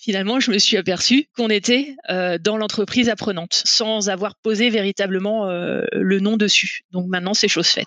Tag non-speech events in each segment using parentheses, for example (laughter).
finalement, je me suis aperçu qu'on était euh, dans l'entreprise apprenante, sans avoir posé véritablement euh, le nom dessus. Donc maintenant, c'est chose faite.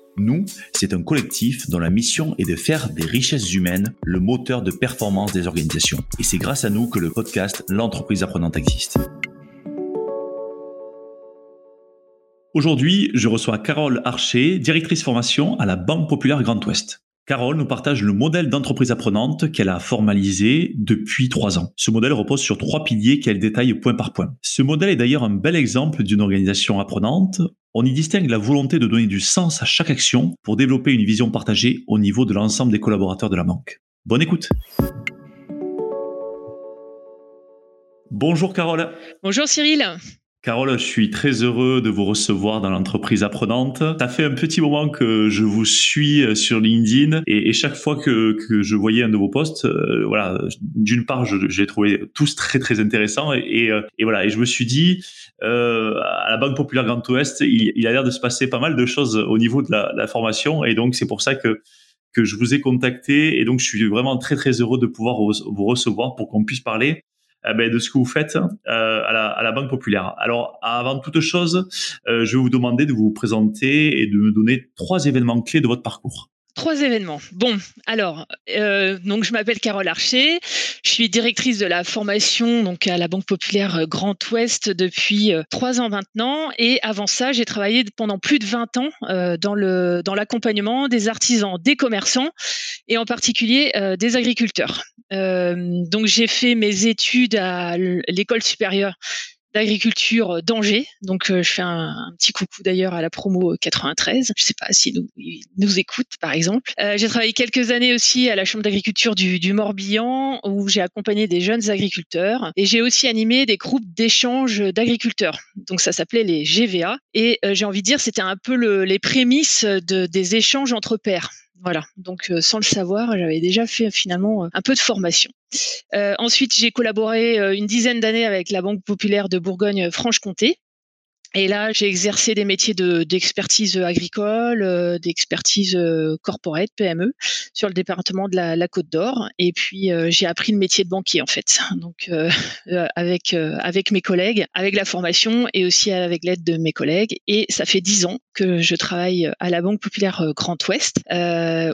Nous, c'est un collectif dont la mission est de faire des richesses humaines le moteur de performance des organisations. Et c'est grâce à nous que le podcast L'entreprise apprenante existe. Aujourd'hui, je reçois Carole Archer, directrice formation à la Banque Populaire Grand Ouest. Carole nous partage le modèle d'entreprise apprenante qu'elle a formalisé depuis trois ans. Ce modèle repose sur trois piliers qu'elle détaille point par point. Ce modèle est d'ailleurs un bel exemple d'une organisation apprenante. On y distingue la volonté de donner du sens à chaque action pour développer une vision partagée au niveau de l'ensemble des collaborateurs de la banque. Bonne écoute. Bonjour Carole. Bonjour Cyril. Carole, je suis très heureux de vous recevoir dans l'entreprise apprenante. Ça fait un petit moment que je vous suis euh, sur LinkedIn et, chaque fois que, je voyais un de vos posts, euh, voilà, d'une part, j'ai trouvé tous très très intéressants et, euh, voilà, et je me suis dit, à la Banque Populaire Grand Ouest, il, a l'air de se passer pas mal de choses au niveau de la, formation et donc c'est pour ça que que je vous ai contacté et donc je suis vraiment très très heureux de pouvoir vous recevoir pour qu'on puisse parler de ce que vous faites euh, à, la, à, la, Banque Populaire. Alors, avant toute chose, euh, je vais vous demander de vous présenter et de me donner trois événements clés de votre parcours. Trois événements. Bon, alors, euh, donc je m'appelle Carole Archer, je suis directrice de la formation donc à la Banque Populaire Grand Ouest depuis euh, trois ans maintenant, et avant ça, j'ai travaillé pendant plus de 20 ans euh, dans le dans l'accompagnement des artisans, des commerçants et en particulier des agriculteurs. donc j'ai fait mes études à l'école supérieure d'agriculture d'Angers. Donc, euh, je fais un, petit coucou d'ailleurs à la promo 93. Je sais pas si nous, nous écoute, par exemple. Euh, j'ai travaillé quelques années aussi à la Chambre d'agriculture du, du, Morbihan, où j'ai accompagné des jeunes agriculteurs. Et j'ai aussi animé des groupes d'échange d'agriculteurs. Donc, ça s'appelait les GVA. Et euh, j'ai envie de dire, c'était un peu le, les prémices de, des échanges entre pairs. Voilà, donc sans le savoir, j'avais déjà fait finalement un peu de formation. Euh, ensuite, j'ai collaboré euh, une dizaine d'années avec la Banque populaire de Bourgogne-Franche-Comté et là, j'ai exercé des métiers de, d'expertise agricole, euh, d'expertise euh, corporate, PME, sur le département de la, la Côte d'Or. Et puis, euh, j'ai appris le métier de banquier, en fait. (laughs) Donc, euh, avec, avec mes collègues, avec la formation et aussi avec l'aide de mes collègues. Et ça fait dix ans que je travaille à la Banque Populaire Grand Ouest,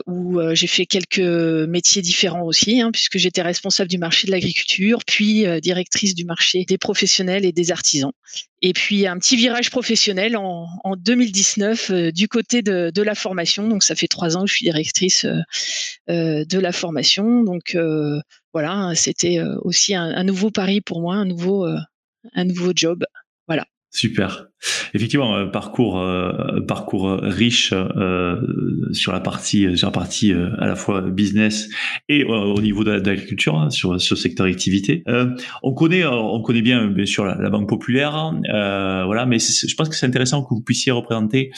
où j'ai fait quelques métiers différents aussi, hein, puisque j'étais responsable du marché de l'agriculture, puis directrice du marché des professionnels et des artisans. Et puis un petit virage professionnel en, en 2019 euh, du côté de, la formation. Donc ça fait trois ans que je suis directrice euh, euh de la formation. Donc voilà, c'était aussi un, un, nouveau pari pour moi, un nouveau, un nouveau job. Voilà. Super. Effectivement, euh, parcours euh, parcours riche euh, sur la partie sur la partie à la fois business et au niveau de, l'agriculture hein, sur ce secteur activité. on connaît on connaît bien bien sûr la, banque populaire, hein, voilà, mais je pense que c'est intéressant que vous puissiez représenter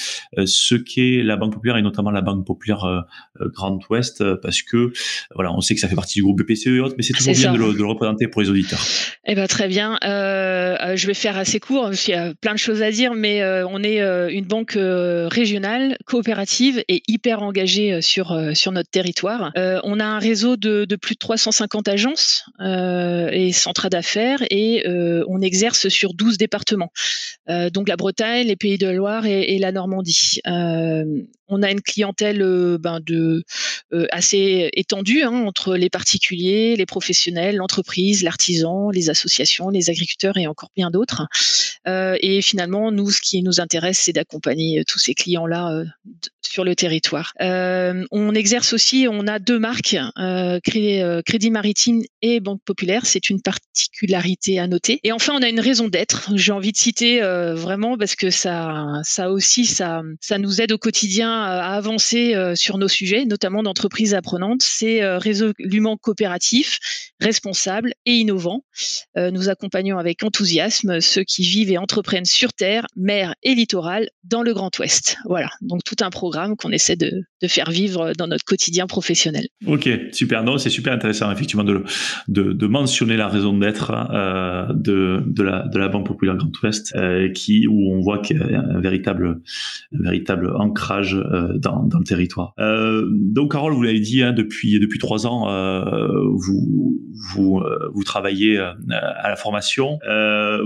ce qu'est la banque populaire et notamment la banque populaire Grand Ouest parce que voilà, on sait que ça fait partie du groupe BPCE et autres, mais c'est toujours bien de le, de le, représenter pour les auditeurs. Eh ben très bien. je vais faire assez court qu'il y a plein de choses à dire, mais euh, on est euh, une banque euh, régionale, coopérative et hyper engagée sur, sur notre territoire. on a un réseau de, de, plus de 350 agences et centres d'affaires et on exerce sur 12 départements, donc la Bretagne, les Pays de Loire et, et la Normandie. On a une clientèle ben, de, assez étendue hein, entre les particuliers, les professionnels, l'entreprise, l'artisan, les associations, les agriculteurs et encore bien d'autres. et finalement, nous, ce qui nous intéresse, c'est d'accompagner euh, tous ces clients-là euh, sur le territoire. Euh, on exerce aussi, on a deux marques, Crédit, Maritime et Banque Populaire. C'est une particularité à noter. Et enfin, on a une raison d'être. J'ai envie de citer vraiment parce que ça, ça aussi, ça nous aide au quotidien à avancer sur nos sujets, notamment d'entreprises apprenantes, c'est résolument coopératif, responsable et innovant. nous accompagnons avec enthousiasme ceux qui vivent et entreprennent sur terre, mer et littoral dans le Grand Ouest. Voilà, donc tout un programme qu'on essaie de, faire vivre dans notre quotidien professionnel. Ok, super. Non, c'est super intéressant effectivement de, mentionner la raison d'être euh, de, la, Banque Populaire Grand Ouest, euh, qui où on voit qu'il y a un véritable, un véritable ancrage euh, dans, dans le territoire. Euh, donc, Carole, vous l'avez dit, hein, depuis depuis trois ans, euh, vous vous vous travaillez à la formation.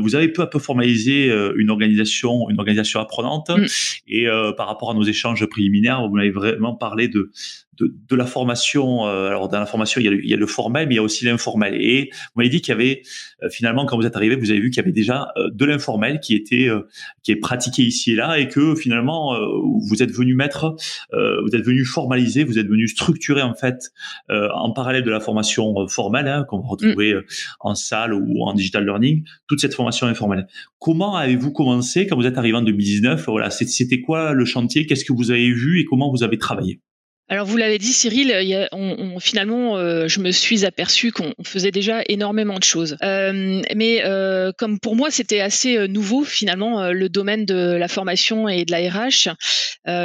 vous avez peu à peu formalisé une organisation, une organisation apprenante, mm. et par rapport à nos échanges préliminaires, vous m'avez vraiment parlé de de, de, la formation. Euh, alors dans la formation, il y, a le, il y a le formel, mais il y a aussi l'informel. Et vous m'avez dit qu'il y avait euh, finalement, quand vous êtes arrivé, vous avez vu qu'il y avait déjà euh, de l'informel qui était qui est pratiqué ici et là, et que finalement vous êtes venu mettre, vous êtes venu formaliser, vous êtes venu structurer en fait en parallèle de la formation formelle hein, qu'on va retrouver mm. en salle ou en digital learning, toute cette formation informelle. Comment avez-vous commencé quand vous êtes arrivé en 2019 Voilà, c'était quoi le chantier? Qu'est-ce que vous avez vu et comment vous avez travaillé? Alors vous l'avez dit Cyril, il y a, on, finalement euh, je me suis aperçu qu'on faisait déjà énormément de choses. Euh, mais euh, comme pour moi c'était assez euh, nouveau finalement le domaine de la formation et de la RH,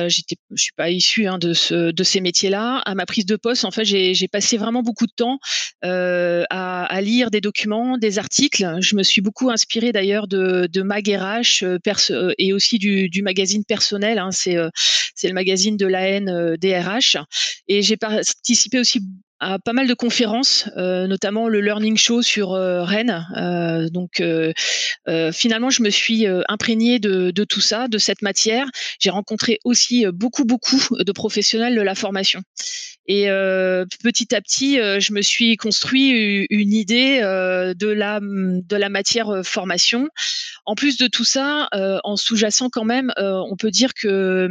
j'étais, je suis pas issue hein, de, ce, de ces métiers-là. À ma prise de poste, en fait, j'ai passé vraiment beaucoup de temps à, à, lire des documents, des articles. Je me suis beaucoup inspirée d'ailleurs de, de Mag RH et aussi du, du magazine personnel. Hein, c'est c'est le magazine de la haine DRH. Et j'ai participé aussi à pas mal de conférences, euh, notamment le Learning Show sur euh, Rennes. Euh, donc finalement, je me suis imprégnée de, tout ça, de cette matière. J'ai rencontré aussi beaucoup, beaucoup de professionnels de la formation. Et euh, petit à petit, euh, je me suis construit une idée euh, de la de la matière formation. En plus de tout ça, en sous-jacent quand même, on peut dire que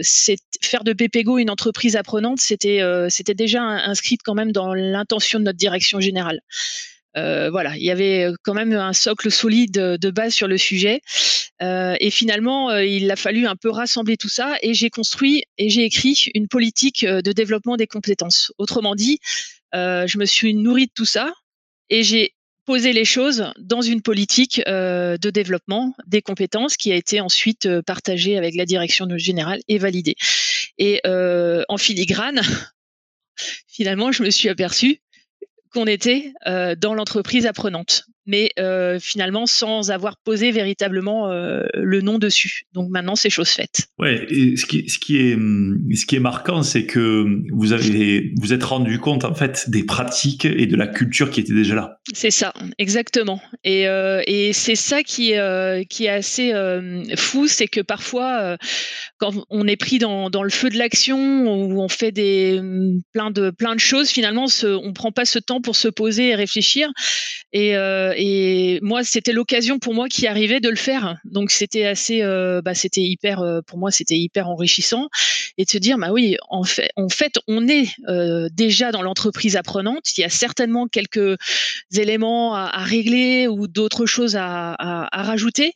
c'est faire de Pepego une entreprise apprenante, c'était c'était déjà inscrite quand même dans l'intention de notre direction générale. Euh, voilà, il y avait quand même un socle solide de base sur le sujet. Euh, et finalement, euh, il a fallu un peu rassembler tout ça et j'ai construit et j'ai écrit une politique de développement des compétences. Autrement dit, je me suis nourrie de tout ça et j'ai posé les choses dans une politique de développement des compétences qui a été ensuite partagée avec la direction générale et validée. Et en filigrane, (laughs) finalement, je me suis aperçue qu'on était euh, dans l'entreprise apprenante, mais euh, finalement sans avoir posé véritablement euh, le nom dessus. Donc maintenant, c'est chose faite. Ouais, et ce qui, ce qui est, ce qui est marquant, c'est que vous avez, vous êtes rendu compte en fait des pratiques et de la culture qui était déjà là. C'est ça, exactement. Et, et c'est ça qui, qui est assez fou, c'est que parfois, quand on est pris dans, dans le feu de l'action, où on fait des plein de plein de choses, finalement, on prend pas ce temps pour se poser et réfléchir. Et, et moi, c'était l'occasion pour moi qui arrivait de le faire. Donc c'était assez, euh, bah, c'était hyper, euh, pour moi, c'était hyper enrichissant et de se dire, bah oui, en fait, on est déjà dans l'entreprise apprenante. Il y a certainement quelques éléments à, régler ou d'autres choses à, rajouter,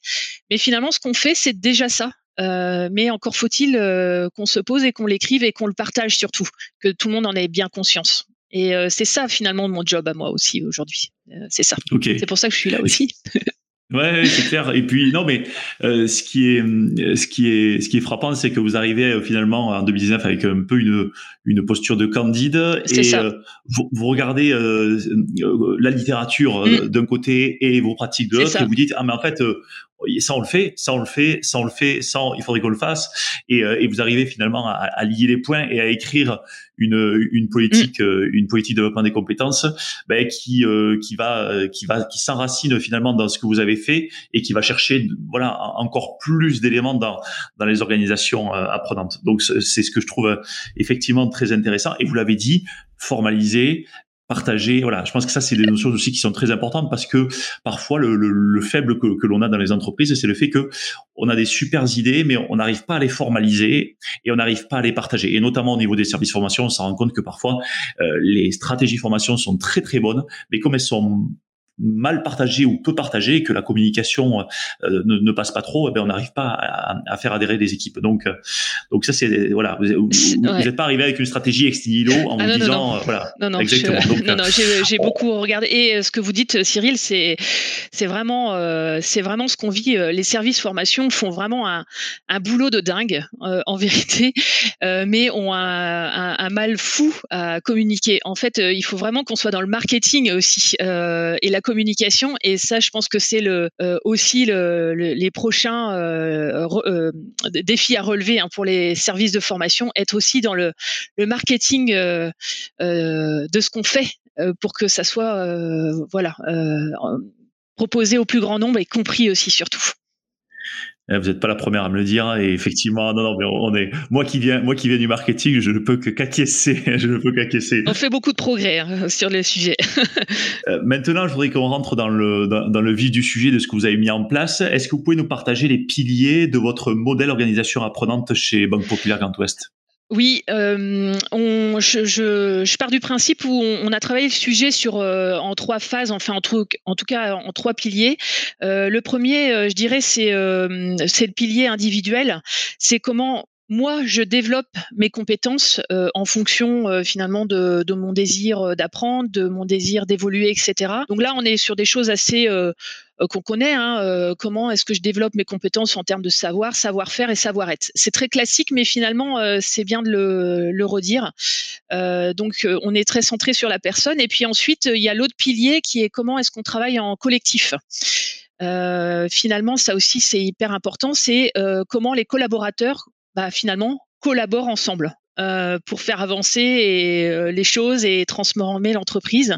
mais finalement, ce qu'on fait, c'est déjà ça. Euh, mais encore faut-il euh, qu'on se pose et qu'on l'écrive et qu'on le partage surtout, que tout le monde en ait bien conscience. Et euh, c'est ça finalement mon job à moi aussi aujourd'hui. c'est ça. C'est pour ça que je suis là aussi. (laughs) Ouais, c'est clair. Et puis non, mais euh, ce qui est ce qui est ce qui est frappant, c'est que vous arrivez euh, finalement en 2019 avec un peu une une posture de candide et euh, vous, vous, regardez la littérature mm. d'un côté et vos pratiques de l'autre et vous dites ah mais en fait ça on le fait, ça on le fait, ça on le fait, ça il faudrait qu'on le fasse et, et vous arrivez finalement à, à, lier les points et à écrire une, une politique, euh, une politique de développement des compétences, ben, qui, euh, qui va, qui va, qui s'enracine finalement dans ce que vous avez fait et qui va chercher, voilà, encore plus d'éléments dans, dans les organisations euh, apprenantes. Donc, c'est ce que je trouve effectivement très intéressant. Et vous l'avez dit, formaliser, partager. Voilà, je pense que ça, c'est des notions aussi qui sont très importantes parce que parfois le, le, le faible que, que l'on a dans les entreprises, c'est le fait que on a des super idées, mais on n'arrive pas à les formaliser et on n'arrive pas à les partager. Et notamment au niveau des services formation, on se rend compte que parfois euh, les stratégies formation sont très très bonnes, mais comme elles sont mal partagé ou peu partagé, que la communication euh, ne, passe pas trop, eh ben on n'arrive pas à, faire adhérer des équipes. Donc, euh, donc ça c'est voilà, vous n'êtes pas arrivé avec une stratégie ex nihilo en ah vous disant non. voilà, non, non, exactement. non, non, j'ai beaucoup regardé et ce que vous dites, Cyril, c'est c'est vraiment c'est vraiment ce qu'on vit. Les services formation font vraiment un, un boulot de dingue en (laughs) vérité, mais ont un, un, mal fou à communiquer. En fait, il faut vraiment qu'on soit dans le marketing aussi et la communication. Et ça, je pense que c'est le, euh, aussi le, les prochains euh, euh, défis à relever hein, pour les services de formation, être aussi dans le, le marketing de ce qu'on fait pour que ça soit voilà proposé au plus grand nombre et compris aussi surtout. Eh, vous n'êtes pas la première à me le dire. Et effectivement, non, non, mais on est, moi qui viens, moi qui viens du marketing, je ne peux que qu'acquiescer. (laughs) je ne peux qu'acquiescer. On fait beaucoup de progrès hein, sur le sujet. (laughs) Euh, maintenant, je voudrais qu'on rentre dans le, dans, le vif du sujet de ce que vous avez mis en place. Est-ce que vous pouvez nous partager les piliers de votre modèle organisation apprenante chez Banque Populaire Grand Ouest? Oui, euh, je, je, pars du principe où on, a travaillé le sujet sur euh, en trois phases, enfin en tout, cas en trois piliers. Euh, le premier, je dirais, c'est c'est le pilier individuel. C'est comment moi, je développe mes compétences en fonction finalement de, mon désir d'apprendre, de mon désir d'évoluer, etc. Donc là, on est sur des choses assez euh, qu'on connaît. Hein, euh, comment est-ce que je développe mes compétences en termes de savoir, savoir-faire et savoir-être. C'est très classique, mais finalement, euh, c'est bien de le, redire. donc, on est très centré sur la personne. Et puis ensuite, il y a l'autre pilier qui est comment est-ce qu'on travaille en collectif. Euh, finalement, ça aussi, c'est hyper important. C'est euh, comment les collaborateurs, bah, finalement, collaborent ensemble. Euh, pour faire avancer euh, les choses et transformer l'entreprise.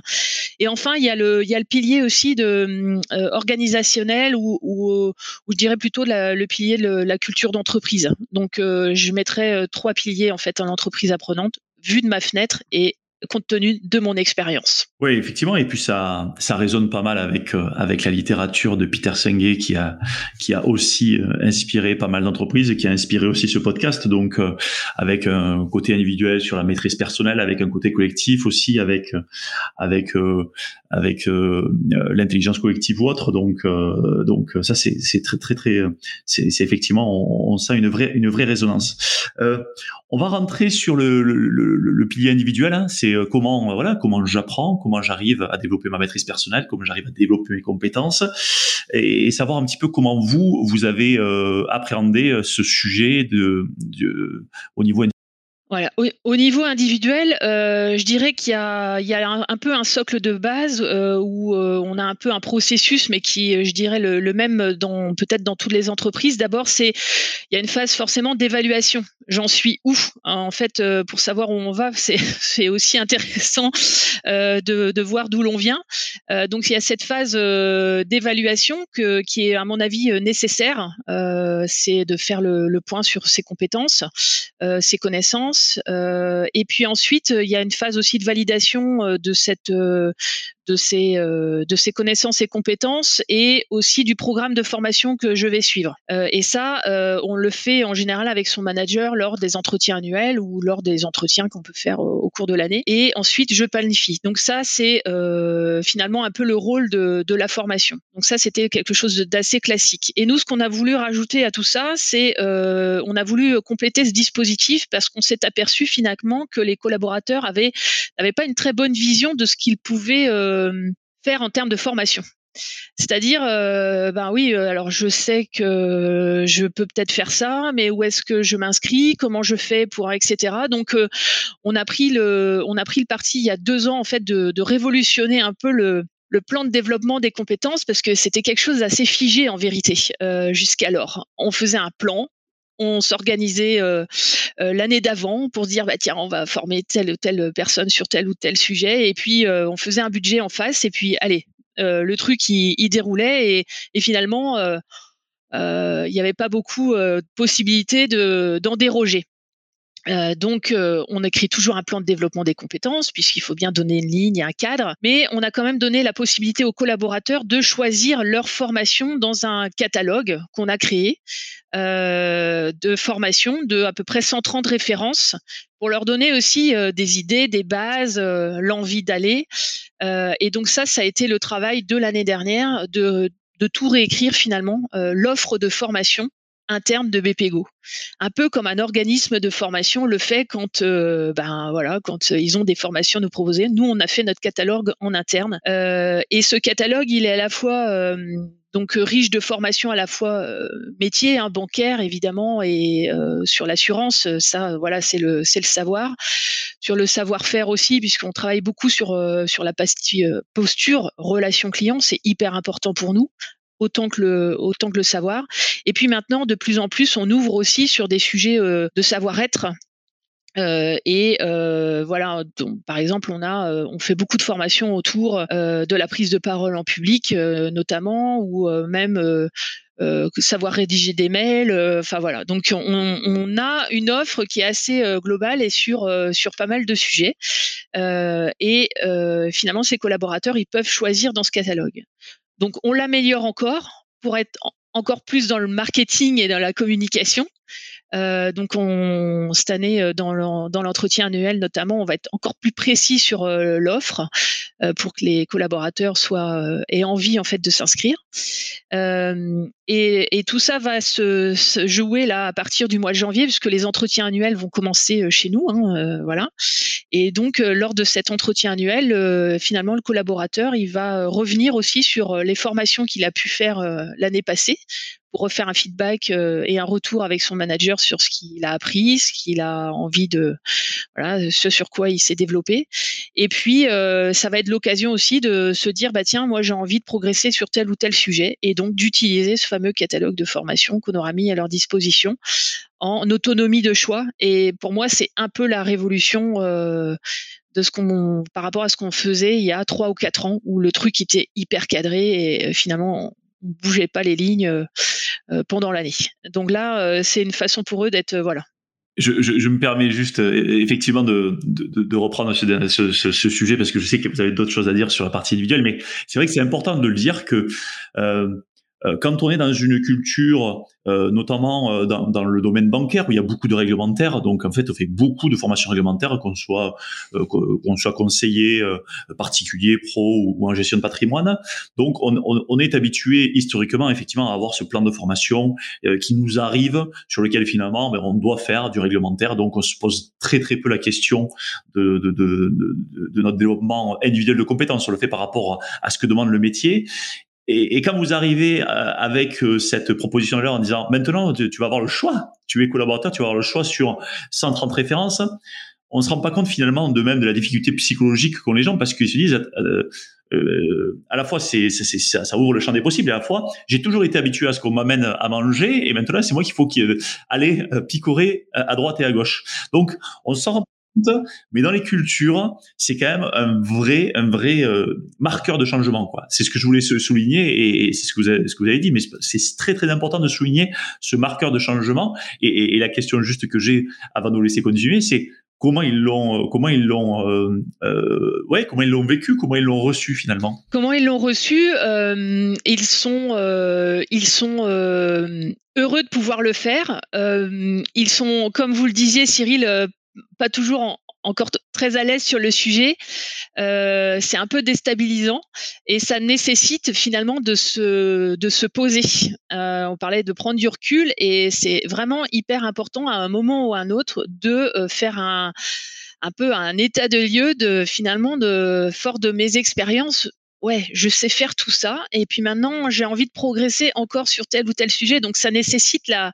Et enfin, il y a le, il y a le pilier aussi de euh, organisationnel ou, ou, je dirais plutôt le pilier de la culture d'entreprise. Donc, je mettrais trois piliers en fait en entreprise apprenante, vue de ma fenêtre et compte tenu de mon expérience. Oui, effectivement, et puis ça, ça résonne pas mal avec euh, avec la littérature de Peter Senge qui a qui a aussi euh, inspiré pas mal d'entreprises et qui a inspiré aussi ce podcast. Donc, euh, avec un côté individuel sur la maîtrise personnelle, avec un côté collectif aussi, avec avec avec l'intelligence collective ou autre. Donc, donc ça c'est très très très c'est effectivement on, on, sent une vraie une vraie résonance. on va rentrer sur le, le pilier individuel. Hein, c'est euh, comment euh, voilà comment j'apprends, comment j'arrive à développer ma maîtrise personnelle, comment j'arrive à développer mes compétences et, savoir un petit peu comment vous vous avez euh, appréhendé ce sujet de, au niveau voilà. Au, niveau individuel, je dirais qu'il y a, il y a un, peu un socle de base où on a un peu un processus, mais qui, je dirais, le, le même dans peut-être dans toutes les entreprises. D'abord, c'est il y a une phase forcément d'évaluation. J'en suis où En fait, euh, pour savoir où on va, (laughs) c'est, aussi intéressant euh, de, de, voir d'où l'on vient. Euh, donc, il y a cette phase d'évaluation que, qui est, à mon avis, nécessaire. c'est de faire le, le, point sur ses compétences, ses connaissances euh, et puis ensuite, il y a une phase aussi de validation euh, de cette euh, de ces de ces connaissances et compétences et aussi du programme de formation que je vais suivre. et ça, on le fait en général avec son manager lors des entretiens annuels ou lors des entretiens qu'on peut faire au, cours de l'année. Et ensuite, je planifie. Donc ça, c'est finalement un peu le rôle de, de la formation. Donc ça, c'était quelque chose d'assez classique. Et nous, ce qu'on a voulu rajouter à tout ça, c'est on a voulu compléter ce dispositif parce qu'on s'est aperçu finalement que les collaborateurs avaient n'avaient pas une très bonne vision de ce qu'ils pouvaient euh, faire en termes de formation. C'est-à-dire, euh, ben oui, euh, alors je sais que je peux peut-être faire ça, mais où est-ce que je m'inscris, comment je fais pour, etc. Donc, on a pris le, on a pris le parti il y a deux ans en fait de, révolutionner un peu le, le plan de développement des compétences parce que c'était quelque chose d'assez figé en vérité euh, jusqu'alors. On faisait un plan, on s'organisait euh, euh, l'année d'avant pour dire bah tiens on va former telle ou telle personne sur tel ou tel sujet et puis euh, on faisait un budget en face et puis allez le truc il, déroulait et, finalement il n'y avait pas beaucoup de possibilités d'en déroger. Euh, donc, euh, on écrit toujours un plan de développement des compétences, puisqu'il faut bien donner une ligne et un cadre, mais on a quand même donné la possibilité aux collaborateurs de choisir leur formation dans un catalogue qu'on a créé euh, de formation de à peu près 130 références pour leur donner aussi des idées, des bases, l'envie d'aller. et donc ça, ça a été le travail de l'année dernière de, de tout réécrire finalement, l'offre de formation interne de BPGO. Un peu comme un organisme de formation le fait quand, euh, ben voilà, quand euh, ils ont des formations à nous proposer. Nous, on a fait notre catalogue en interne, euh, et ce catalogue, il est à la fois donc riche de formations à la fois métier, hein, bancaire évidemment, et sur l'assurance, ça, voilà, c'est le c'est le savoir. Sur le savoir-faire aussi, puisqu'on travaille beaucoup sur sur la posture relation client, c'est hyper important pour nous autant que le savoir. Et puis maintenant, de plus en plus, on ouvre aussi sur des sujets euh, de savoir-être. Euh, et euh, voilà, par exemple, on fait beaucoup de formations autour de la prise de parole en public, notamment, ou même savoir rédiger des mails. Enfin voilà, donc on, on, a une offre qui est assez globale et sur sur pas mal de sujets. et finalement, ces collaborateurs, ils peuvent choisir dans ce catalogue. Donc on l'améliore encore pour être encore plus dans le marketing et dans la communication. Euh, donc on, cette année, euh, dans l'entretien annuel notamment, on va être encore plus précis sur euh, l'offre pour que les collaborateurs aient envie en fait de s'inscrire. Et, tout ça va se, jouer là à partir du mois de janvier, puisque les entretiens annuels vont commencer chez nous, hein, voilà. Et donc lors de cet entretien annuel, finalement le collaborateur il va revenir aussi sur les formations qu'il a pu faire l'année passée pour refaire un feedback euh, et un retour avec son manager sur ce qu'il a appris, ce qu'il a envie de, voilà, ce sur quoi il s'est développé. Et puis, euh, ça va être l'occasion aussi de se dire, bah tiens, moi j'ai envie de progresser sur tel ou tel sujet, et donc d'utiliser ce fameux catalogue de formation qu'on aura mis à leur disposition en autonomie de choix. Et pour moi, c'est un peu la révolution. Euh, de ce qu'on par rapport à ce qu'on faisait il y a trois ou quatre ans où le truc était hyper cadré et finalement on bougeait pas les lignes euh, euh, pendant l'année. Donc là, euh, c'est une façon pour eux d'être voilà. Je, me permets juste effectivement de, reprendre ce, sujet parce que je sais que vous avez d'autres choses à dire sur la partie individuelle, mais c'est vrai que c'est important de le dire que quand on est dans une culture, euh, notamment euh, dans, dans, le domaine bancaire où il y a beaucoup de réglementaires, donc en fait on fait beaucoup de formations réglementaires, qu'on soit qu'on soit conseiller particulier, pro ou, en gestion de patrimoine. Donc on, on, on, est habitué historiquement effectivement à avoir ce plan de formation qui nous arrive, sur lequel finalement ben, on doit faire du réglementaire. Donc on se pose très très peu la question de, de, de, de notre développement individuel de compétences, sur le fait par rapport à ce que demande le métier. Et, et, quand vous arrivez euh, avec euh, cette proposition-là en disant maintenant tu, vas avoir le choix, tu es collaborateur, tu vas avoir le choix sur 130 références, on ne se rend pas compte finalement de même de la difficulté psychologique qu'ont les gens parce qu'ils se disent euh, euh, à la fois c'est, c'est, ça, ça, ouvre le champ des possibles et à la fois j'ai toujours été habitué à ce qu'on m'amène à manger et maintenant c'est moi qu'il faut aller picorer à droite et à gauche. Donc on se rend mais dans les cultures, c'est quand même un vrai, un vrai euh, marqueur de changement. C'est ce que je voulais souligner et, c'est ce que vous avez, dit, mais c'est très très important de souligner ce marqueur de changement. Et, la question juste que j'ai avant de vous laisser continuer, c'est comment ils l'ont comment ils l'ont euh, euh, ouais comment ils l'ont vécu comment ils l'ont reçu finalement comment ils l'ont reçu euh, ils sont euh, ils sont euh, heureux de pouvoir le faire ils sont comme vous le disiez Cyril pas toujours encore très à l'aise sur le sujet. Euh, c'est un peu déstabilisant et ça nécessite finalement de se, de se poser. Euh, on parlait de prendre du recul et c'est vraiment hyper important à un moment ou à un autre de euh, faire un, un peu un état de lieu de finalement de fort de mes expériences ouais, je sais faire tout ça. Et puis maintenant, j'ai envie de progresser encore sur tel ou tel sujet. Donc, ça nécessite la,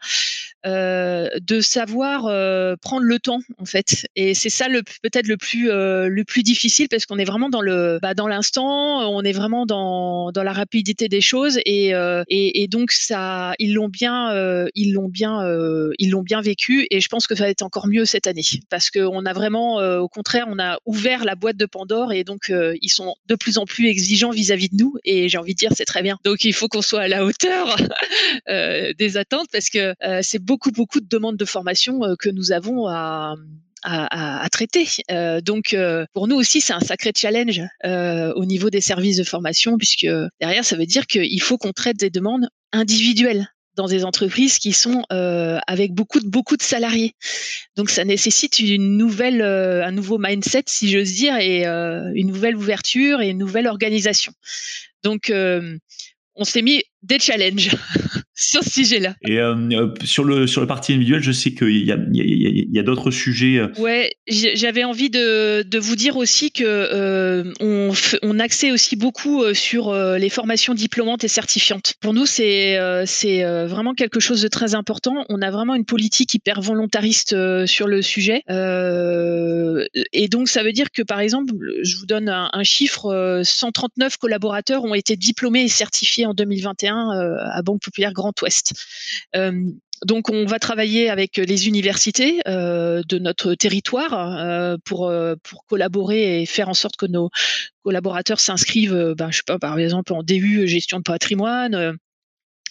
de savoir euh, prendre le temps, en fait. Et c'est ça le peut-être le plus euh, le plus difficile parce qu'on est vraiment dans le bah, dans l'instant, on est vraiment dans, dans la rapidité des choses et, euh, et, et, donc ça, ils l'ont bien euh, ils l'ont bien ils l'ont bien vécu. Et je pense que ça va être encore mieux cette année parce qu'on a vraiment, au contraire, on a ouvert la boîte de Pandore et donc ils sont de plus en plus exigeants vis-à-vis de nous et j'ai envie de dire c'est très bien. Donc il faut qu'on soit à la hauteur (laughs) euh, des attentes parce que euh, c'est beaucoup, beaucoup de demandes de formation que nous avons à, traiter. Euh, donc pour nous aussi, c'est un sacré challenge euh, au niveau des services de formation, puisque derrière, ça veut dire qu'il faut qu'on traite des demandes individuelles dans des entreprises qui sont euh, avec beaucoup beaucoup de salariés. Donc ça nécessite une nouvelle, un nouveau mindset, si j'ose dire, et une nouvelle ouverture et une nouvelle organisation. Donc on s'est mis des challenges (laughs) sur ce sujet-là. Et euh, euh, sur le sur le parti individuel, je sais qu'il y a, il y a, d'autres sujets. Euh. Ouais, j'avais envie de, de vous dire aussi que on, on axait aussi beaucoup sur les formations diplômantes et certifiantes. Pour nous, c'est c'est vraiment quelque chose de très important. On a vraiment une politique hyper volontariste sur le sujet. et donc, ça veut dire que, par exemple, je vous donne un, un chiffre 139 collaborateurs ont été diplômés et certifiés en 2021 à Banque Populaire Grand Ouest. Euh, donc on va travailler avec les universités euh, de notre territoire euh, pour collaborer et faire en sorte que nos collaborateurs s'inscrivent, ben, par exemple en DU gestion de patrimoine,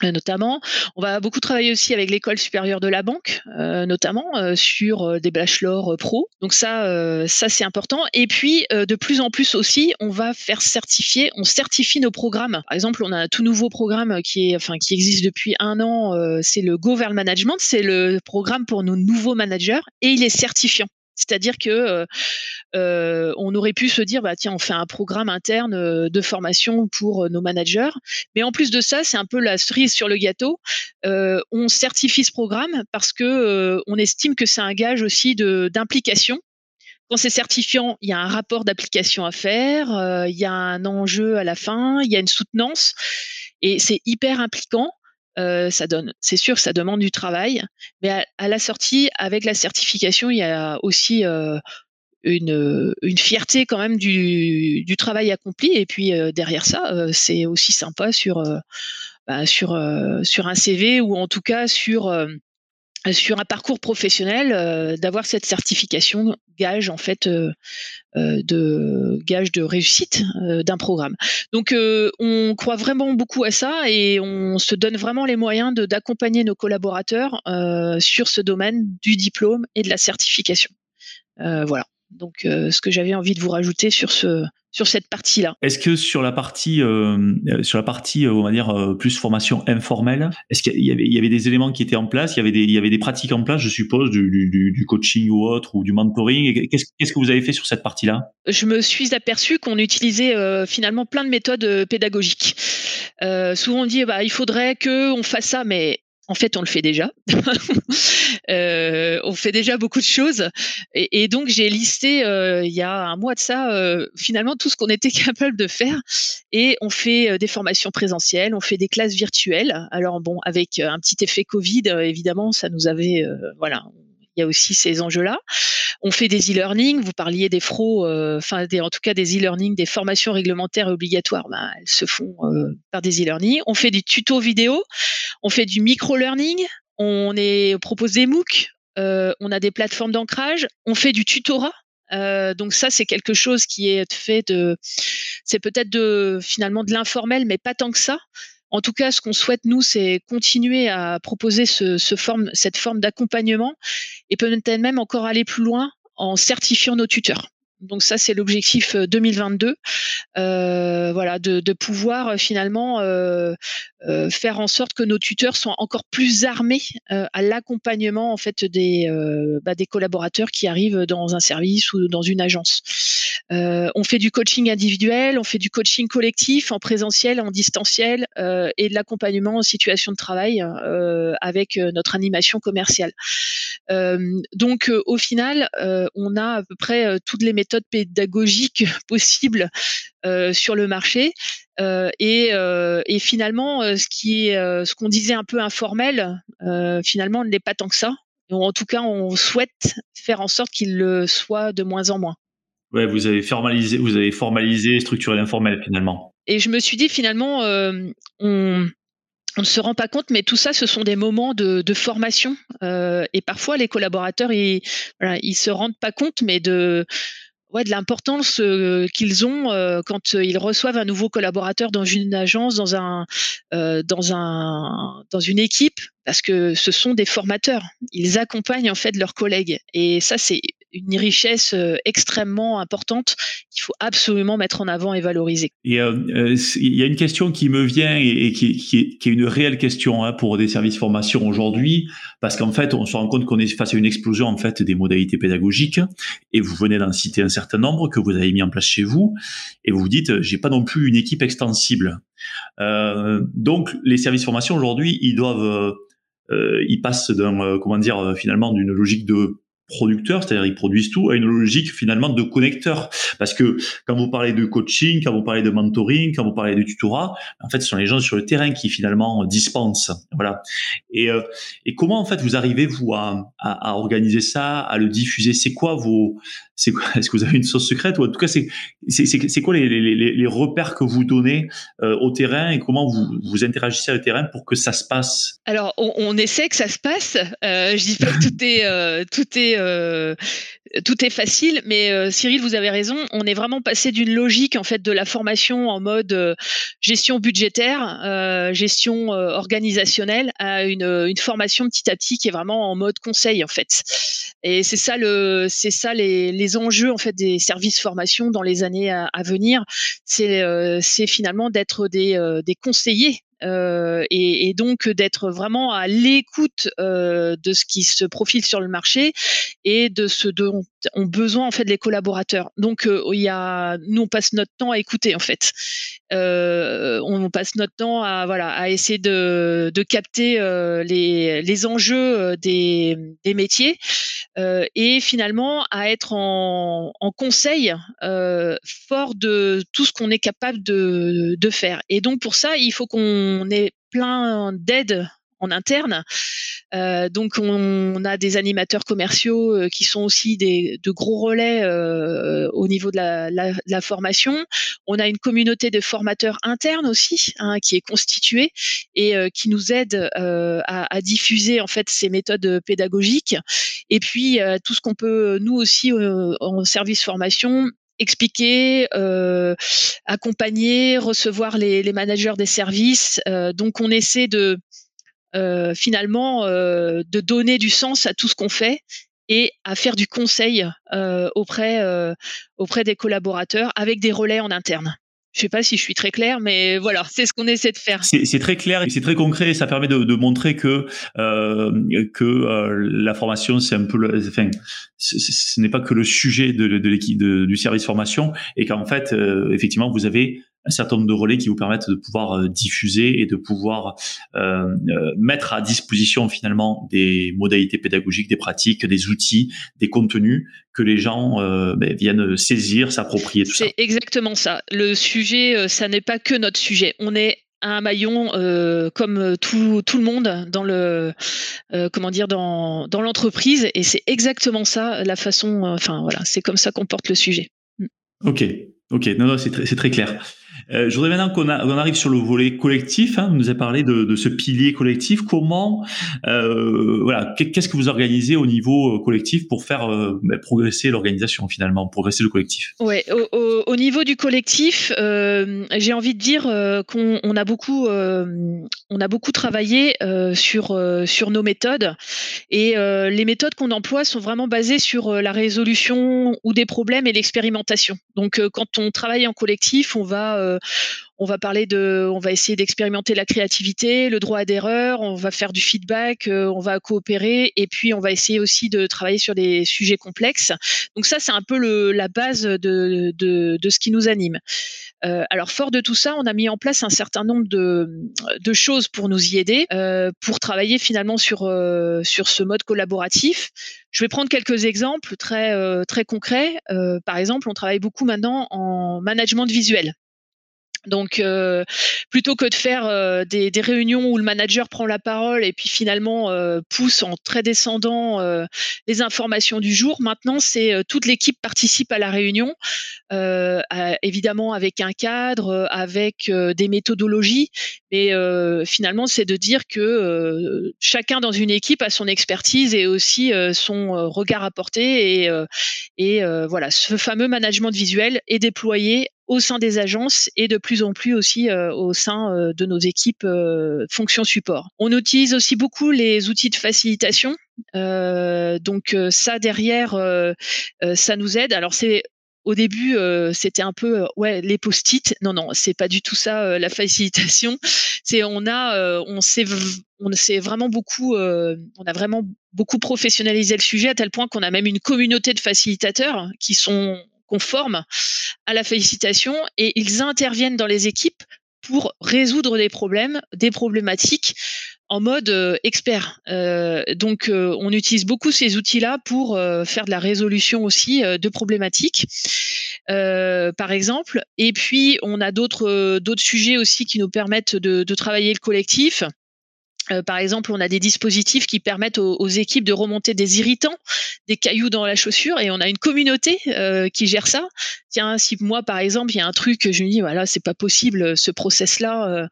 notamment. On va beaucoup travailler aussi avec l'école supérieure de la banque, euh, notamment euh, sur des bachelors pro. Donc ça, ça c'est important. Et puis de plus en plus aussi, on va faire certifier, on certifie nos programmes. Par exemple, on a un tout nouveau programme qui existe depuis un an. c'est le Go vers le Management. C'est le programme pour nos nouveaux managers et il est certifiant. C'est-à-dire que euh, euh, on aurait pu se dire, bah tiens, on fait un programme interne euh, de formation pour nos managers. Mais en plus de ça, c'est un peu la cerise sur le gâteau. on certifie ce programme parce que on estime que c'est un gage aussi d'implication. Quand c'est certifiant, il y a un rapport d'application à faire, il y a un enjeu à la fin, il y a une soutenance, et c'est hyper impliquant. Euh, ça donne, c'est sûr, ça demande du travail, mais à, la sortie, avec la certification, il y a aussi euh, une, une, fierté quand même du, travail accompli. Et puis euh, derrière ça, c'est aussi sympa sur bah, sur un CV ou en tout cas sur sur un parcours professionnel euh, d'avoir cette certification gage en fait euh, euh, de gage de réussite d'un programme. Donc on croit vraiment beaucoup à ça et on se donne vraiment les moyens d'accompagner nos collaborateurs sur ce domaine du diplôme et de la certification. voilà. Donc, ce que j'avais envie de vous rajouter sur ce sur cette partie-là. Est-ce que sur la partie euh, sur la partie on va dire plus formation informelle, est-ce qu'il y avait il y avait des éléments qui étaient en place, il y avait des il y avait des pratiques en place, je suppose, du, du, du coaching ou autre ou du mentoring. Qu'est-ce qu'est-ce que vous avez fait sur cette partie-là? Je me suis aperçu qu'on utilisait finalement plein de méthodes pédagogiques. souvent on dit bah il faudrait que on fasse ça, mais en fait, on le fait déjà. (laughs) euh, on fait déjà beaucoup de choses. Et, donc, j'ai listé euh, il y a un mois de ça, euh, finalement, tout ce qu'on était (laughs) capable de faire. Et on fait euh, des formations présentielles, on fait des classes virtuelles. Alors, bon, avec un petit effet Covid, évidemment, ça nous avait, voilà, il y a aussi ces enjeux-là. On fait des e-learning. Vous parliez des FRO, euh, enfin en tout cas des e-learning, des formations réglementaires obligatoires. Ben, elles se font euh, par des e-learning. On fait des tutos vidéo. On fait du micro-learning. On propose des MOOC. Euh, on a des plateformes d'ancrage. On fait du tutorat. donc ça, c'est quelque chose qui est fait de, c'est peut-être de finalement de l'informel, mais pas tant que ça. En tout cas, ce qu'on souhaite, nous, c'est continuer à proposer ce, forme, cette forme d'accompagnement et peut-être même encore aller plus loin en certifiant nos tuteurs. Donc ça, c'est l'objectif 2022, euh, euh, voilà, de, pouvoir euh, finalement faire en sorte que nos tuteurs soient encore plus armés à l'accompagnement en fait des bah, des collaborateurs qui arrivent dans un service ou dans une agence. On fait du coaching individuel, on fait du coaching collectif en présentiel, en distanciel et de l'accompagnement en situation de travail avec notre animation commerciale. donc au final, on a à peu près toutes les méthodes pédagogiques (laughs) possibles euh, sur le marché. Euh, et, euh, finalement, ce ce qu'on disait un peu informel, finalement, ne l'est pas tant que ça. En tout cas, on souhaite faire en sorte qu'il le soit de moins en moins. Ouais, vous avez formalisé, vous avez formalisé, structuré l'informel finalement. Et je me suis dit finalement, on, on ne se rend pas compte, mais tout ça, ce sont des moments de, formation. Euh, et parfois, les collaborateurs, ils, voilà, se rendent pas compte, mais de l'importance euh, qu'ils ont euh, quand euh, ils reçoivent un nouveau collaborateur dans une agence, dans un, dans un, dans une équipe, parce que ce sont des formateurs. Ils accompagnent en fait leurs collègues et ça c'est une richesse euh, extrêmement importante qu'il faut absolument mettre en avant et valoriser. Et euh, euh, il y a une question qui me vient et, qui, est, une réelle question hein, pour des services formation aujourd'hui, parce qu'en fait, on se rend compte qu'on est face à une explosion en fait des modalités pédagogiques, et vous venez d'en citer un certain nombre que vous avez mis en place chez vous, et vous vous dites, j'ai pas non plus une équipe extensible. Donc, les services formation aujourd'hui, ils doivent, euh, ils passent d'un, comment dire, finalement, d'une logique de producteurs, c'est-à-dire ils produisent tout, à une logique finalement de connecteurs. Parce que quand vous parlez de coaching, quand vous parlez de mentoring, quand vous parlez de tutorat, en fait, ce sont les gens sur le terrain qui finalement dispensent. Voilà. Et, euh, et comment en fait vous arrivez vous à, à, à organiser ça, à le diffuser? C'est quoi vos c'est est-ce que vous avez une source secrète? Ou en tout cas c'est c'est quoi les, les, les, repères que vous donnez euh, au terrain et comment vous vous interagissez au terrain pour que ça se passe? Alors on, on essaie que ça se passe. Euh, je dis pas que tout est euh, tout est euh, tout est facile, mais euh, Cyril, vous avez raison. On est vraiment passé d'une logique en fait de la formation en mode euh, gestion budgétaire, gestion organisationnelle, à une, une, formation petit à petit qui est vraiment en mode conseil en fait. Et c'est ça le, c'est ça les, les, enjeux en fait des services formation dans les années à, à venir. C'est, c'est finalement d'être des, des conseillers euh, et, donc d'être vraiment à l'écoute euh, de ce qui se profile sur le marché et de ce dont ont besoin en fait les collaborateurs. Donc euh, il y a, nous on passe notre temps à écouter en fait. Euh, on passe notre temps à voilà à essayer de, de capter euh, les, les enjeux des, des métiers et finalement à être en, en conseil fort de tout ce qu'on est capable de, de faire. Et donc pour ça il faut qu'on ait plein d'aide en interne. Euh, donc on, a des animateurs commerciaux euh, qui sont aussi des, de gros relais euh, au niveau de la, la, la, formation. On a une communauté de formateurs internes aussi hein, qui est constituée et qui nous aide à, diffuser en fait ces méthodes pédagogiques. Et puis tout ce qu'on peut nous aussi en service formation expliquer, accompagner, recevoir les, les, managers des services. Euh, donc on essaie de euh, finalement euh, de donner du sens à tout ce qu'on fait et à faire du conseil euh, auprès auprès des collaborateurs avec des relais en interne. Je sais pas si je suis très claire, mais voilà, c'est ce qu'on essaie de faire. C'est très clair c'est très concret. Et ça permet de, montrer que euh, que euh, la formation, c'est un peu, ce n'est pas que le sujet du service formation, et qu'en fait, euh, effectivement, vous avez un certain nombre de relais qui vous permettent de pouvoir euh, diffuser et de pouvoir euh, euh, mettre à disposition finalement des modalités pédagogiques, des pratiques, des outils, des contenus que les gens euh, ben, viennent saisir, s'approprier. C'est exactement ça. Le sujet, ça n'est pas que notre sujet. On est un maillon euh, comme tout, tout, le monde dans le euh, comment dire dans, dans l'entreprise et c'est exactement ça la façon enfin voilà c'est comme ça qu'on porte le sujet. Ok ok non non c'est très, très clair. Euh, je voudrais maintenant qu'on arrive sur le volet collectif. Hein, vous nous avez parlé de, ce pilier collectif. Comment, euh, voilà, qu'est-ce que vous organisez au niveau euh, collectif pour faire bah, progresser l'organisation finalement, progresser le collectif? Ouais, au, au, au, niveau du collectif, j'ai envie de dire qu'on on a beaucoup, on a beaucoup travaillé sur sur nos méthodes et les méthodes qu'on emploie sont vraiment basées sur la résolution ou des problèmes et l'expérimentation. Donc, quand on travaille en collectif, on va on va essayer d'expérimenter la créativité, le droit à d'erreur, on va faire du feedback, euh, on va coopérer et puis on va essayer aussi de travailler sur des sujets complexes. Donc ça, c'est un peu la base de, ce qui nous anime. Euh, alors fort de tout ça, on a mis en place un certain nombre de, choses pour nous y aider, euh, pour travailler finalement sur ce mode collaboratif. Je vais prendre quelques exemples très très concrets. par exemple, on travaille beaucoup maintenant en management visuel. Donc, euh, plutôt que de faire euh, des, des, réunions où le manager prend la parole et puis finalement euh, pousse en très descendant euh, les informations du jour, maintenant c'est euh, toute l'équipe participe à la réunion, à, évidemment avec un cadre, avec des méthodologies, mais finalement c'est de dire que chacun dans une équipe a son expertise et aussi son regard apporté et, et voilà, ce fameux management visuel est déployé au sein des agences et de plus en plus aussi au sein de nos équipes fonction support. On utilise aussi beaucoup les outils de facilitation. donc ça derrière, ça nous aide. Alors c'est au début, c'était un peu ouais les post-it. Non, non, c'est pas du tout ça la facilitation. C'est on a, on s'est, on s'est vraiment beaucoup, on a vraiment beaucoup professionnalisé le sujet à tel point qu'on a même une communauté de facilitateurs qui sont conformes à la facilitation et ils interviennent dans les équipes pour résoudre des problèmes, des problématiques en mode euh, expert. Euh, donc, euh, on utilise beaucoup ces outils-là pour faire de la résolution aussi de problématiques, par exemple. Et puis, on a d'autres d'autres sujets aussi qui nous permettent de, de travailler le collectif. Euh, par exemple, on a des dispositifs qui permettent aux, équipes de remonter des irritants, des cailloux dans la chaussure, et on a une communauté euh, qui gère ça. Tiens, si moi, par exemple, il y a un truc je me dis, voilà, c'est pas possible, ce process-là,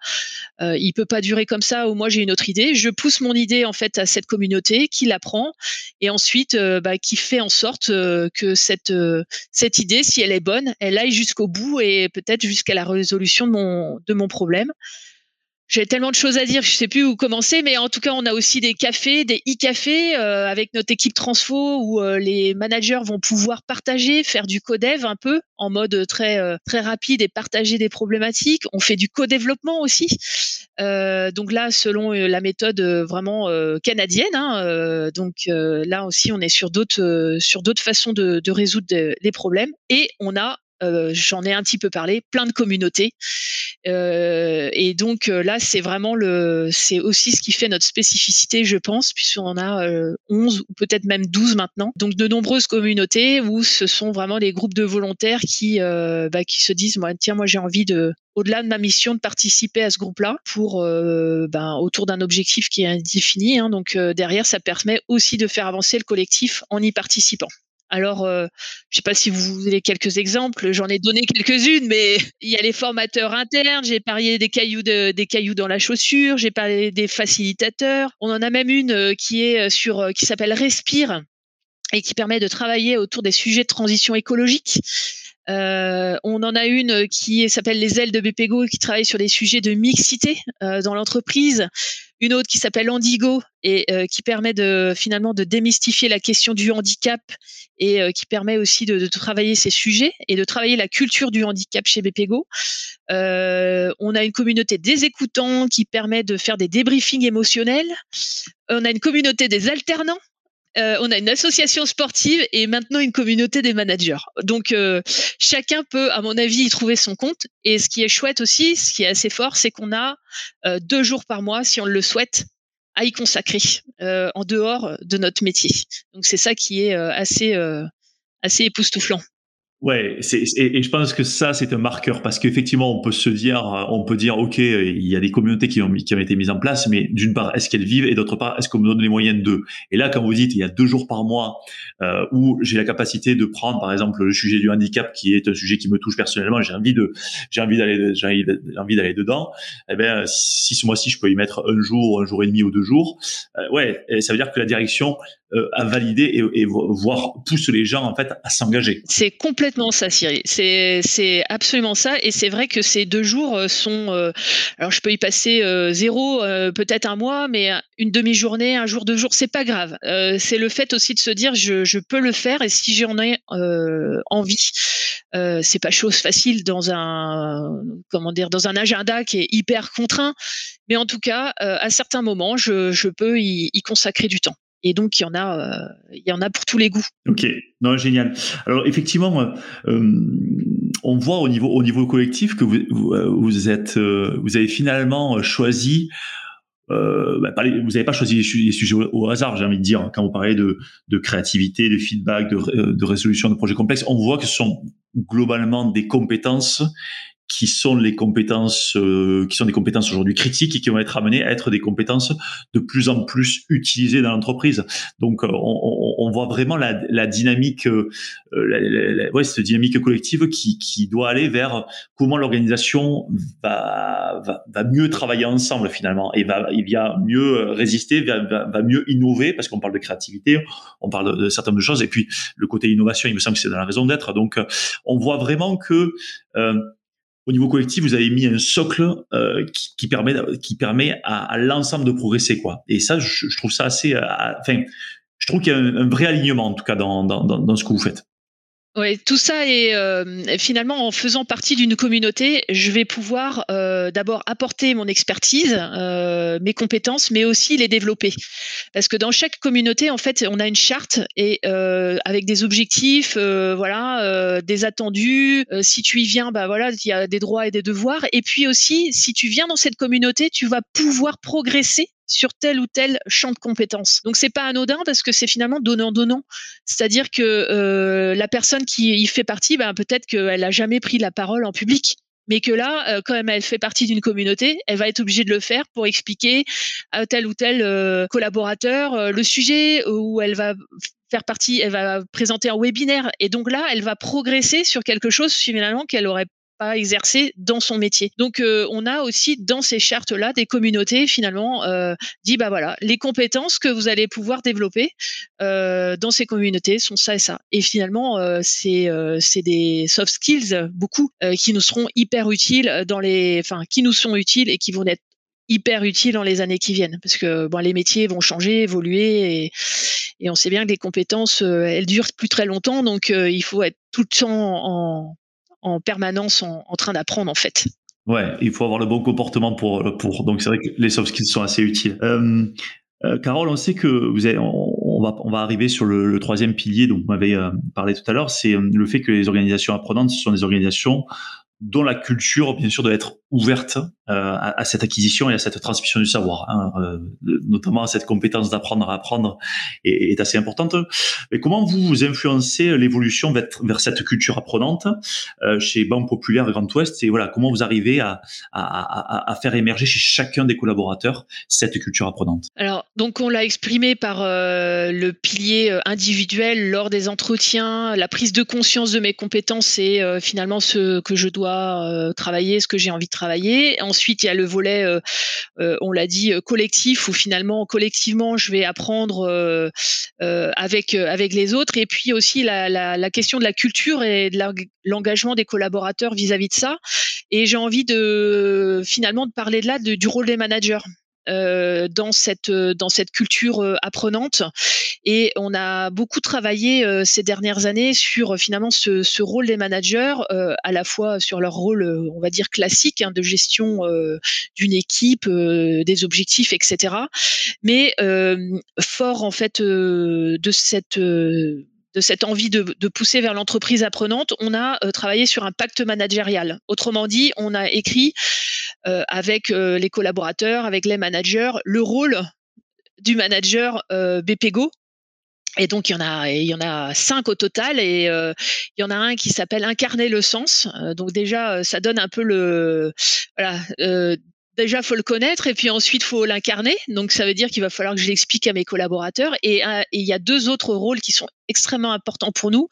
euh, il peut pas durer comme ça, ou moi j'ai une autre idée, je pousse mon idée en fait à cette communauté qui la prend, et ensuite bah, qui fait en sorte que cette idée, si elle est bonne, elle aille jusqu'au bout et peut-être jusqu'à la résolution de mon problème. J'ai tellement de choses à dire, je sais plus où commencer, mais en tout cas, on a aussi des cafés, des e-cafés euh, avec notre équipe transfo où euh, les managers vont pouvoir partager, faire du codev un peu en mode très euh, très rapide et partager des problématiques. On fait du co-développement aussi. donc là, selon la méthode vraiment canadienne, hein, donc là aussi, on est sur d'autres sur d'autres façons de, de résoudre les problèmes et on a euh, j'en ai un petit peu parlé, plein de communautés. Euh, et donc euh, là, c'est vraiment le, c'est aussi ce qui fait notre spécificité, je pense, puisqu'on en a 11 ou peut-être même 12 maintenant. Donc de nombreuses communautés où ce sont vraiment des groupes de volontaires qui, bah, qui se disent, moi, tiens, moi j'ai envie de, au-delà de ma mission, de participer à ce groupe-là pour ben, autour d'un objectif qui est défini. Hein. donc derrière, ça permet aussi de faire avancer le collectif en y participant. Alors, euh, je ne sais pas si vous avez quelques exemples, j'en ai donné quelques-unes, mais (laughs) il y a les formateurs internes, j'ai parlé des cailloux, des cailloux dans la chaussure, j'ai parlé des facilitateurs. On en a même une euh, qui est euh, sur, qui s'appelle Respire et qui permet de travailler autour des sujets de transition écologique. on en a une qui s'appelle les ailes de BPGO qui travaille sur des sujets de mixité dans l'entreprise une autre qui s'appelle Andigo et euh, qui permet de finalement de démystifier la question du handicap et euh, qui permet aussi de, travailler ces sujets et de travailler la culture du handicap chez BPGO. Euh, on a une communauté des écoutants qui permet de faire des débriefings émotionnels. On a une communauté des alternants euh, on a une association sportive et maintenant une communauté des managers. Donc euh, chacun peut, à mon avis, y trouver son compte. Et ce qui est chouette aussi, ce qui est assez fort, c'est qu'on a euh, deux jours par mois, si on le souhaite, à y consacrer en dehors de notre métier. Donc c'est ça qui est assez assez époustouflant. Ouais, c'est, et, je pense que ça c'est un marqueur parce qu'effectivement on peut se dire, on peut dire ok, il y a des communautés qui ont, qui ont été mises en place, mais d'une part est-ce qu'elles vivent? Et d'autre part est-ce qu'on me donne les moyens d'eux? Et là quand vous dites il y a deux jours par mois euh, où j'ai la capacité de prendre par exemple le sujet du handicap qui est un sujet qui me touche personnellement, j'ai envie de, j'ai envie d'aller, j'ai envie d'aller dedans. Eh ben si ce mois-ci je peux y mettre un jour, un jour et demi ou deux jours, euh, ouais, ça veut dire que la direction euh, à valider et, et, voir pousse les gens en fait à s'engager. C'est complètement Cyril. C'est absolument ça. Et c'est vrai que ces deux jours euh, sont. Euh, alors je peux y passer zéro, peut-être un mois, mais une demi-journée, un jour, deux jours, c'est pas grave. c'est le fait aussi de se dire je, peux le faire et si j'en ai envie, c'est pas chose facile dans un comment dire dans un agenda qui est hyper contraint. Mais en tout cas, à certains moments, je, peux y consacrer du temps. Et donc, il y en a, euh, il y en a pour tous les goûts. Ok, non, génial. Alors, effectivement, euh, on voit au niveau, au niveau collectif que vous, vous, êtes, euh, vous avez finalement choisi euh, bah, vous n'avez pas choisi les, sujets au, hasard, j'ai envie de dire. Quand vous parlez de, de créativité, de feedback, de, de, résolution de projets complexes, on voit que ce sont globalement des compétences qui sont les compétences euh, qui sont des compétences aujourd'hui critiques et qui vont être amenées à être des compétences de plus en plus utilisées dans l'entreprise. Donc on, on, on, voit vraiment la, la dynamique, euh, la, ouais, cette dynamique collective qui, qui doit aller vers comment l'organisation va, va, va, mieux travailler ensemble finalement et va, il va mieux résister, va, va, mieux innover parce qu'on parle de créativité, on parle de, de certaines choses et puis le côté innovation, il me semble que c'est dans la raison d'être. Donc on voit vraiment que euh, au niveau collectif, vous avez mis un socle euh, qui, permet, qui permet à, l'ensemble de progresser, quoi. Et ça, je, trouve ça assez, euh, enfin, je trouve qu'il y a un, un, vrai alignement en tout cas dans, dans ce que vous faites. Oui, tout ça est euh, finalement en faisant partie d'une communauté, je vais pouvoir euh, d'abord apporter mon expertise, euh, mes compétences, mais aussi les développer. Parce que dans chaque communauté, en fait, on a une charte et avec des objectifs, voilà, des attendus. si tu y viens, bah voilà, il y a des droits et des devoirs. Et puis aussi, si tu viens dans cette communauté, tu vas pouvoir progresser sur tel ou tel champ de compétences. Donc c'est pas anodin parce que c'est finalement donnant donnant. C'est-à-dire que euh, la personne qui y fait partie, ben, peut-être qu'elle a jamais pris la parole en public. Mais que là, euh, quand elle fait partie d'une communauté, elle va être obligée de le faire pour expliquer à tel ou tel euh, collaborateur euh, le sujet où elle va faire partie, elle va présenter un webinaire. Et donc là, elle va progresser sur quelque chose finalement qu'elle aurait pas exercer dans son métier. Donc euh, on a aussi dans ces chartes là des communautés finalement euh, dit bah voilà les compétences que vous allez pouvoir développer euh, dans ces communautés sont ça et ça. Et finalement euh, c'est euh, c'est des soft skills beaucoup euh, qui nous seront hyper utiles dans les enfin qui nous sont utiles et qui vont être hyper utiles dans les années qui viennent parce que bon les métiers vont changer évoluer et, et on sait bien que les compétences elles durent plus très longtemps donc il faut être tout le temps en en permanence en, train d'apprendre en fait. Ouais, il faut avoir le bon comportement pour pour donc c'est vrai que les soft skills sont assez utiles. Euh, euh, Carole, on sait que vous avez, on, va on va arriver sur le, troisième pilier dont vous m'avez euh, parlé tout à l'heure, c'est le fait que les organisations apprenantes ce sont des organisations dont la culture, bien sûr, doit être ouverte euh, à, cette acquisition et à cette transmission du savoir, hein, euh, notamment cette compétence d'apprendre à apprendre est, assez importante. Mais comment vous, vous influencez l'évolution vers, cette culture apprenante euh, chez Banque Populaire Grand Ouest et voilà comment vous arrivez à, à, faire émerger chez chacun des collaborateurs cette culture apprenante? Alors, donc on l'a exprimé par le pilier individuel lors des entretiens, la prise de conscience de mes compétences et finalement ce que je dois travailler, ce que j'ai envie de travailler. Ensuite, il y a le volet, euh, euh, on l'a dit, euh, collectif, où finalement, collectivement, je vais apprendre avec, avec les autres. Et puis aussi la, question de la culture et de l'engagement des collaborateurs vis-à-vis -vis de ça. Et j'ai envie de finalement de parler de là du rôle des managers. Euh, dans cette dans cette culture euh, apprenante. Et on a beaucoup travaillé euh, ces dernières années sur finalement ce, ce rôle des managers à la fois sur leur rôle on va dire classique hein, de gestion d'une équipe des objectifs etc mais fort en fait de cette de cette envie de, pousser vers l'entreprise apprenante, on a euh, travaillé sur un pacte managérial. Autrement dit, on a écrit euh, avec euh, les collaborateurs, avec les managers, le rôle du manager BPGO, et donc il y en a, il y en a cinq au total, et il y en a un qui s'appelle incarner le sens. Donc déjà, ça donne un peu le, déjà faut le connaître et puis ensuite faut l'incarner. Donc ça veut dire qu'il va falloir que je l'explique à mes collaborateurs. Et, euh, il y a deux autres rôles qui sont extrêmement importants pour nous.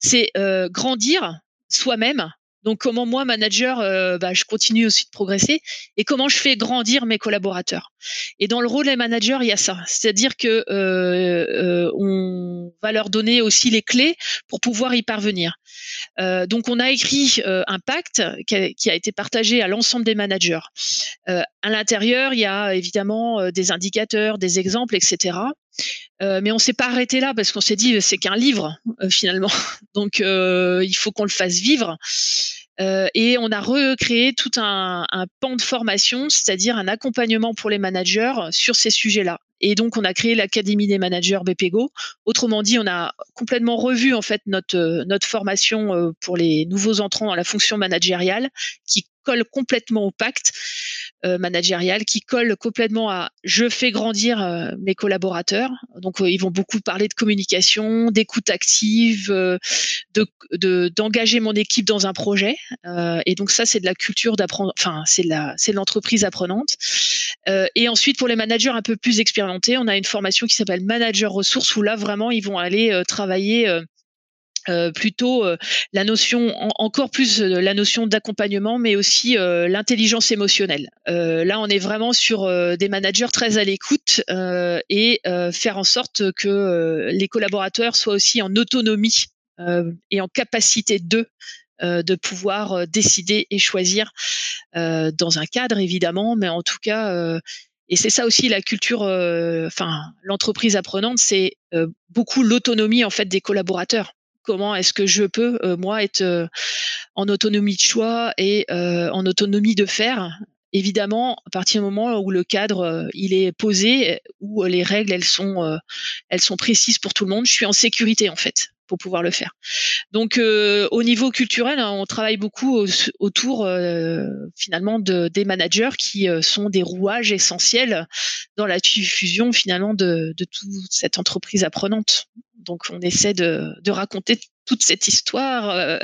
C'est euh, grandir soi-même. Donc comment moi manager, euh, bah, je continue aussi de progresser et comment je fais grandir mes collaborateurs. Et dans le rôle des managers, il y a ça, c'est-à-dire que euh, euh, on va leur donner aussi les clés pour pouvoir y parvenir. Euh, donc on a écrit un pacte qui a, été partagé à l'ensemble des managers. À l'intérieur, il y a évidemment des indicateurs, des exemples, etc. Mais on s'est pas arrêté là parce qu'on s'est dit c'est qu'un livre finalement, (laughs) donc il faut qu'on le fasse vivre. Et on a recréé tout un, un pan de formation, c'est-à-dire un accompagnement pour les managers sur ces sujets-là. Et donc, on a créé l'Académie des managers BPGO. Autrement dit, on a complètement revu en fait notre, notre formation pour les nouveaux entrants dans la fonction managériale qui complètement au pacte managérial, qui colle complètement à je fais grandir mes collaborateurs. Donc ils vont beaucoup parler de communication, d'écoute active, de d'engager mon équipe dans un projet. et donc ça c'est de la culture d'apprendre, enfin c'est la c'est l'entreprise apprenante. et ensuite pour les managers un peu plus expérimentés, on a une formation qui s'appelle manager ressources où là vraiment ils vont aller travailler euh, plutôt euh, la notion, encore plus euh, la notion d'accompagnement, mais aussi l'intelligence émotionnelle. là, on est vraiment sur des managers très à l'écoute et faire en sorte que les collaborateurs soient aussi en autonomie et en capacité d'eux de pouvoir décider et choisir dans un cadre évidemment, mais en tout cas et c'est ça aussi la culture, enfin l'entreprise apprenante, c'est beaucoup l'autonomie en fait des collaborateurs comment est-ce que je peux euh, moi être euh, en autonomie de choix et euh, en autonomie de faire? Évidemment à partir du moment où le cadre est posé où les règles elles sont précises pour tout le monde je suis en sécurité en fait pour pouvoir le faire. Donc au niveau culturel, hein, on travaille beaucoup autour finalement de, des managers qui sont des rouages essentiels dans la diffusion finalement de, de toute cette entreprise apprenante. Donc on essaie de, raconter toute cette histoire euh,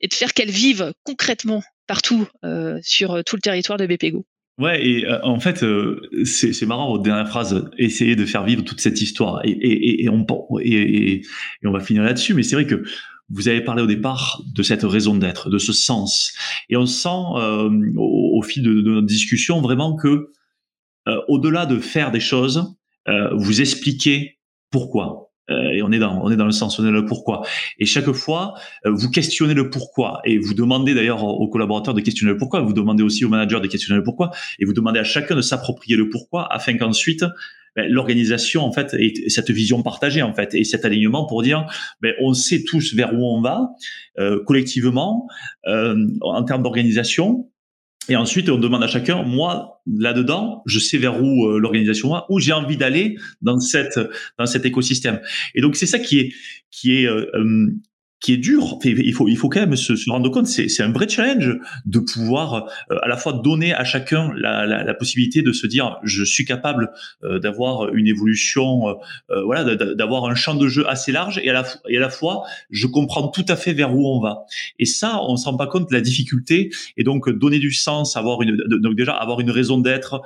et de faire qu'elle vive concrètement partout euh, sur euh, tout le territoire de BPGO. Ouais, et en fait, c'est marrant votre dernière phrase, essayer de faire vivre toute cette histoire. Et, on, et, on va finir là-dessus, mais c'est vrai que vous avez parlé au départ de cette raison d'être, de ce sens. Et on sent au, fil de, de, notre discussion vraiment que, au-delà de faire des choses, vous expliquez pourquoi. Euh, et on est dans on est dans le sens on est le pourquoi. Et chaque fois euh, vous questionnez le pourquoi. Et vous demandez d'ailleurs aux collaborateurs de questionner le pourquoi. Vous demandez aussi aux managers de questionner le pourquoi. Et vous demandez à chacun de s'approprier le pourquoi afin qu'ensuite ben, l'organisation en fait ait cette vision partagée en fait et cet alignement pour dire ben, on sait tous vers où on va euh, collectivement en termes d'organisation et ensuite, on demande à chacun, moi, là-dedans, je sais vers où euh, l'organisation va, où j'ai envie d'aller dans cette dans cet écosystème. Et donc, c'est ça qui est qui est euh, euh, qui est dur. Il faut, il faut quand même se, se rendre compte, c'est, c'est un vrai challenge de pouvoir euh, à la fois donner à chacun la, la, la, possibilité de se dire je suis capable euh, d'avoir une évolution, euh, voilà, d'avoir un champ de jeu assez large et à la, et à la fois je comprends tout à fait vers où on va. Et ça, on se rend pas compte de la difficulté et donc donner du sens, avoir une, donc déjà avoir une raison d'être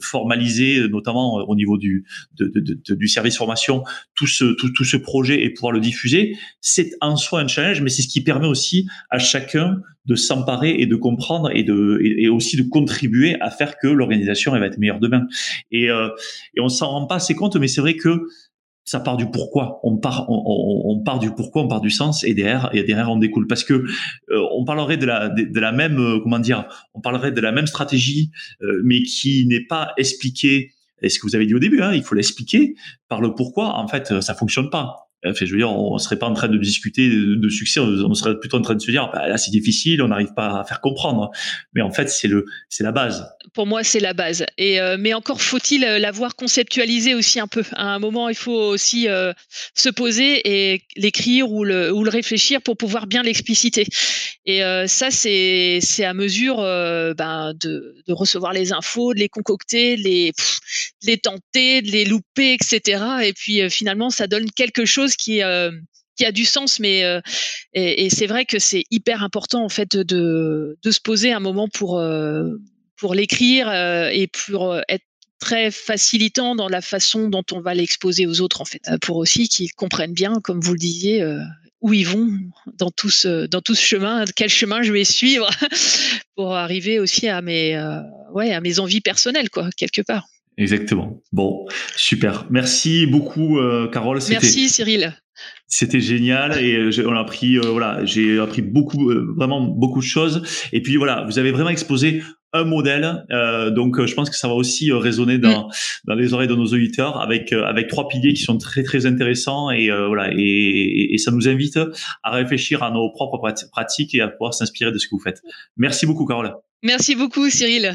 formalisée, notamment au niveau du de, de, du service formation, tout ce tout, tout ce projet et pouvoir le diffuser, c'est en soi un challenge, mais c'est ce qui permet aussi à chacun de s'emparer et de comprendre et de et, aussi de contribuer à faire que l'organisation va être meilleure demain. Et, euh, et on s'en rend pas assez compte, mais c'est vrai que ça part du pourquoi. On part, part du pourquoi, on part du sens, et derrière, et derrière on découle. Parce que euh, on parlerait de la, de, la même, euh, comment dire, on parlerait de la même stratégie, mais qui n'est pas expliquée. Et ce que vous avez dit au début, hein, il faut l'expliquer par le pourquoi. En fait, ça fonctionne pas. Enfin, je veux dire, on serait pas en train de discuter de, succès, on serait plutôt en train de se dire, bah, là c'est difficile, on n'arrive pas à faire comprendre. Mais en fait, c'est le, c'est la base. Pour moi, c'est la base. Et euh, mais encore faut-il euh, l'avoir conceptualisé aussi un peu. À un moment, il faut aussi euh, se poser et l'écrire ou le, ou le réfléchir pour pouvoir bien l'expliciter. Et ça, c'est, c'est à mesure ben, de, de recevoir les infos, de les concocter, les, de les tenter, de les louper, etc. Et puis finalement, ça donne quelque chose qui euh, a du sens, mais euh, et, c'est vrai que c'est hyper important en fait de, se poser un moment pour euh, l'écrire et pour être très facilitant dans la façon dont on va l'exposer aux autres en fait, pour aussi qu'ils comprennent bien, comme vous le disiez, où ils vont dans tout ce chemin, quel chemin je vais suivre (laughs) pour arriver aussi à mes à mes envies personnelles quoi quelque part. Exactement. Bon, super. Merci beaucoup, euh, Carole. Merci, Cyril. C'était génial et euh, on a appris, euh, voilà, j'ai appris beaucoup, vraiment beaucoup de choses. Et puis voilà, vous avez vraiment exposé un modèle. donc, je pense que ça va aussi résonner dans, mm. dans les oreilles de nos auditeurs avec avec trois piliers qui sont très très intéressants et voilà et, et, ça nous invite à réfléchir à nos propres pratiques et à pouvoir s'inspirer de ce que vous faites. Merci beaucoup, Carole. Merci beaucoup, Cyril.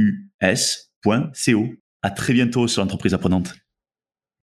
u s.co. À très bientôt sur l'entreprise apprenante.